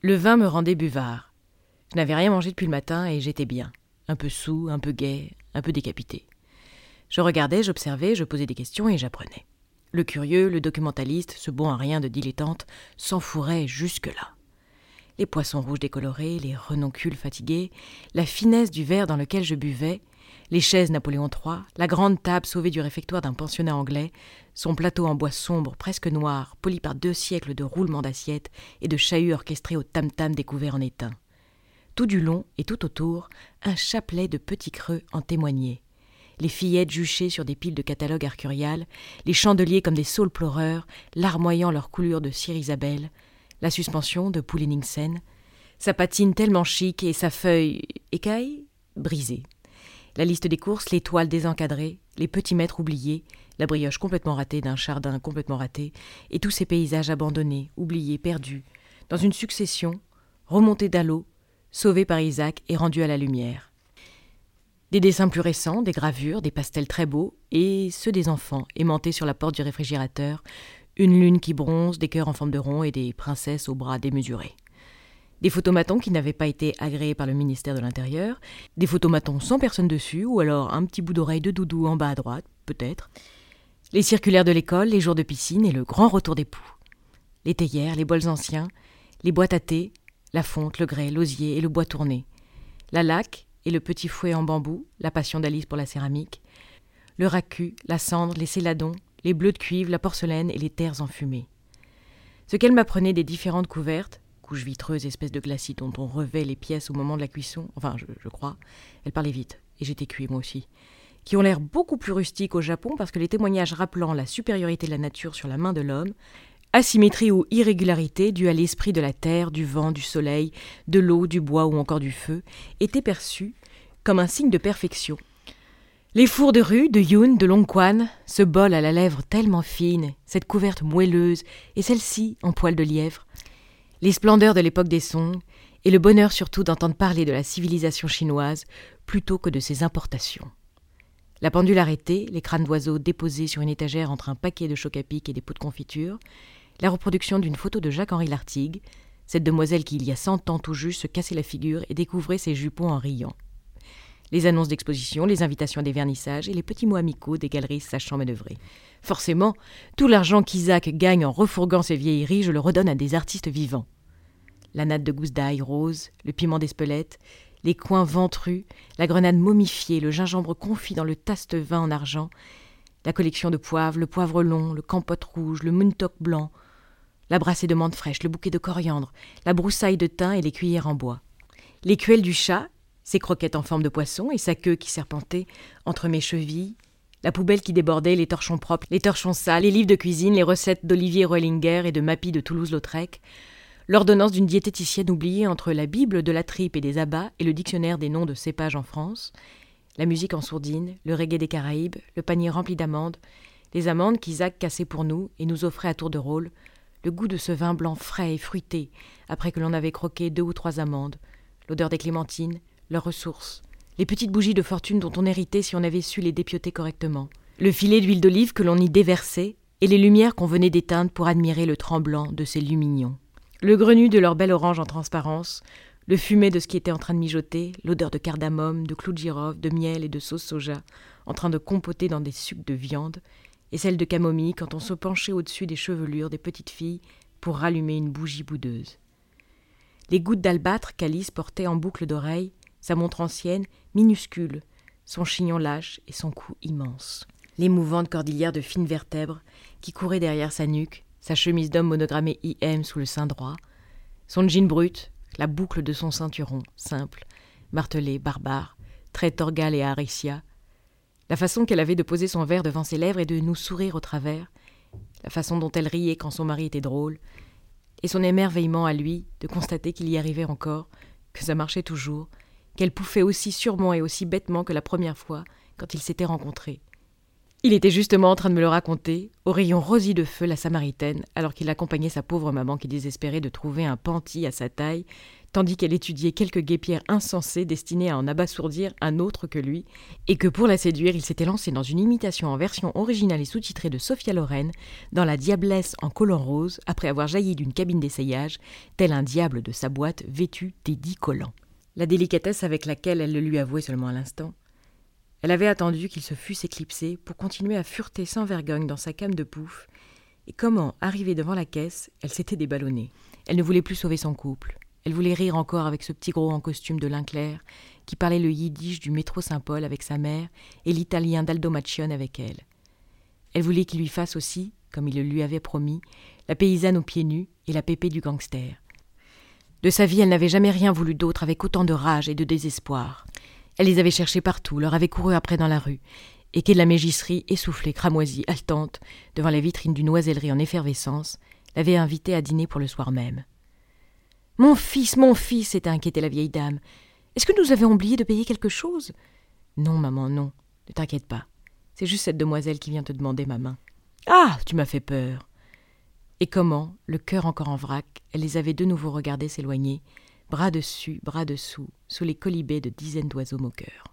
Le vin me rendait buvard. Je n'avais rien mangé depuis le matin et j'étais bien. Un peu sous, un peu gai, un peu décapité. Je regardais, j'observais, je posais des questions et j'apprenais. Le curieux, le documentaliste, ce bon à rien de dilettante, s'enfourrait jusque-là. Les poissons rouges décolorés, les renoncules fatigués, la finesse du verre dans lequel je buvais, les chaises Napoléon III, la grande table sauvée du réfectoire d'un pensionnat anglais, son plateau en bois sombre, presque noir, poli par deux siècles de roulements d'assiettes et de chahuts orchestrés au tam-tam découvert en étain. Tout du long et tout autour, un chapelet de petits creux en témoignait. Les fillettes juchées sur des piles de catalogues arcuriales, les chandeliers comme des saules pleureurs, larmoyant leur coulure de cire Isabelle, la suspension de Pouleningsen, sa patine tellement chic et sa feuille écaille brisée la liste des courses, les toiles désencadrées, les petits mètres oubliés, la brioche complètement ratée d'un chardin complètement raté, et tous ces paysages abandonnés, oubliés, perdus, dans une succession, remontés d'Allo, sauvés par Isaac et rendus à la lumière. Des dessins plus récents, des gravures, des pastels très beaux, et ceux des enfants, aimantés sur la porte du réfrigérateur, une lune qui bronze, des cœurs en forme de rond et des princesses aux bras démesurés des photomatons qui n'avaient pas été agréés par le ministère de l'Intérieur, des photomatons sans personne dessus, ou alors un petit bout d'oreille de doudou en bas à droite, peut-être, les circulaires de l'école, les jours de piscine et le grand retour des poux, les théières, les bols anciens, les boîtes à thé, la fonte, le grès, l'osier et le bois tourné, la laque et le petit fouet en bambou, la passion d'Alice pour la céramique, le racu, la cendre, les céladons, les bleus de cuivre, la porcelaine et les terres enfumées. Ce qu'elle m'apprenait des différentes couvertes, couche vitreuse, espèce de glacis dont on revêt les pièces au moment de la cuisson, enfin, je, crois. Elle parlait vite, et j'étais cuit moi aussi. Qui ont l'air beaucoup plus rustiques au Japon parce que les témoignages rappelant la supériorité de la nature sur la main de l'homme, asymétrie ou irrégularité due à l'esprit de la terre, du vent, du soleil, de l'eau, du bois ou encore du feu, étaient perçus comme un signe de perfection. Les fours de rue, de Yun, de Longquan, ce bol à la lèvre tellement fine, cette couverte moelleuse, et celle-ci en poil de lièvre, les splendeurs de l'époque des Song, et le bonheur surtout d'entendre parler de la civilisation chinoise plutôt que de ses importations. La pendule arrêtée, les crânes d'oiseaux déposés sur une étagère entre un paquet de choc à et des pots de confiture, la reproduction d'une photo de Jacques-Henri Lartigue, cette demoiselle qui, il y a cent ans tout juste, se cassait la figure et découvrait ses jupons en riant. Les annonces d'exposition, les invitations à des vernissages et les petits mots amicaux des galeries sachant manœuvrer. Forcément, tout l'argent qu'Isaac gagne en refourguant ses vieilleries, je le redonne à des artistes vivants. La natte de gousse d'ail rose, le piment d'Espelette, les coins ventrus, la grenade momifiée, le gingembre confit dans le taste vin en argent, la collection de poivre, le poivre long, le campote rouge, le muntok blanc, la brassée de menthe fraîche, le bouquet de coriandre, la broussaille de thym et les cuillères en bois. L'écuelle du chat, ses croquettes en forme de poisson et sa queue qui serpentait entre mes chevilles, la poubelle qui débordait, les torchons propres, les torchons sales, les livres de cuisine, les recettes d'Olivier Roellinger et de Mappy de Toulouse-Lautrec, l'ordonnance d'une diététicienne oubliée entre la Bible de la tripe et des abats et le dictionnaire des noms de cépages en France, la musique en sourdine, le reggae des Caraïbes, le panier rempli d'amandes, les amandes qu'Isaac cassait pour nous et nous offrait à tour de rôle, le goût de ce vin blanc frais et fruité après que l'on avait croqué deux ou trois amandes, l'odeur des clémentines, leurs ressources, les petites bougies de fortune dont on héritait si on avait su les dépioter correctement, le filet d'huile d'olive que l'on y déversait, et les lumières qu'on venait d'éteindre pour admirer le tremblant de ces lumignons. Le grenu de leur belle orange en transparence, le fumet de ce qui était en train de mijoter, l'odeur de cardamome, de clous de girofle, de miel et de sauce soja, en train de compoter dans des sucs de viande, et celle de camomille quand on se penchait au-dessus des chevelures des petites filles pour rallumer une bougie boudeuse. Les gouttes d'albâtre qu'Alice portait en boucle d'oreille, sa montre ancienne, minuscule, son chignon lâche et son cou immense. L'émouvante cordillère de fines vertèbres qui courait derrière sa nuque, sa chemise d'homme monogrammée IM sous le sein droit, son jean brut, la boucle de son ceinturon, simple, martelé, barbare, très torgal et aricia, la façon qu'elle avait de poser son verre devant ses lèvres et de nous sourire au travers, la façon dont elle riait quand son mari était drôle, et son émerveillement à lui de constater qu'il y arrivait encore, que ça marchait toujours, qu'elle pouffait aussi sûrement et aussi bêtement que la première fois quand ils s'étaient rencontrés. Il était justement en train de me le raconter, au rayon rosy de feu la Samaritaine, alors qu'il accompagnait sa pauvre maman qui désespérait de trouver un panty à sa taille, tandis qu'elle étudiait quelques guépières insensées destinées à en abasourdir un autre que lui, et que pour la séduire, il s'était lancé dans une imitation en version originale et sous-titrée de Sophia Loren, dans la diablesse en collant rose, après avoir jailli d'une cabine d'essayage, tel un diable de sa boîte vêtu des dix collants. La délicatesse avec laquelle elle le lui avouait seulement à l'instant, elle avait attendu qu'il se fût éclipsé pour continuer à fureter sans vergogne dans sa came de pouf, et comment, arrivée devant la caisse, elle s'était déballonnée. Elle ne voulait plus sauver son couple. Elle voulait rire encore avec ce petit gros en costume de lin clair, qui parlait le yiddish du métro Saint-Paul avec sa mère et l'italien d'Aldo Macione avec elle. Elle voulait qu'il lui fasse aussi, comme il le lui avait promis, la paysanne aux pieds nus et la pépée du gangster. De sa vie, elle n'avait jamais rien voulu d'autre avec autant de rage et de désespoir. Elle les avait cherchés partout, leur avait couru après dans la rue, et qu'est de la mégisserie, essoufflée, cramoisie, haletante, devant la vitrine d'une oisellerie en effervescence, l'avait invitée à dîner pour le soir même. Mon fils, mon fils, s'était inquiétée la vieille dame. Est-ce que nous avions oublié de payer quelque chose Non, maman, non. Ne t'inquiète pas. C'est juste cette demoiselle qui vient te demander ma main. Ah Tu m'as fait peur. Et comment, le cœur encore en vrac, elle les avait de nouveau regardés s'éloigner, bras dessus, bras dessous, sous les colibés de dizaines d'oiseaux moqueurs.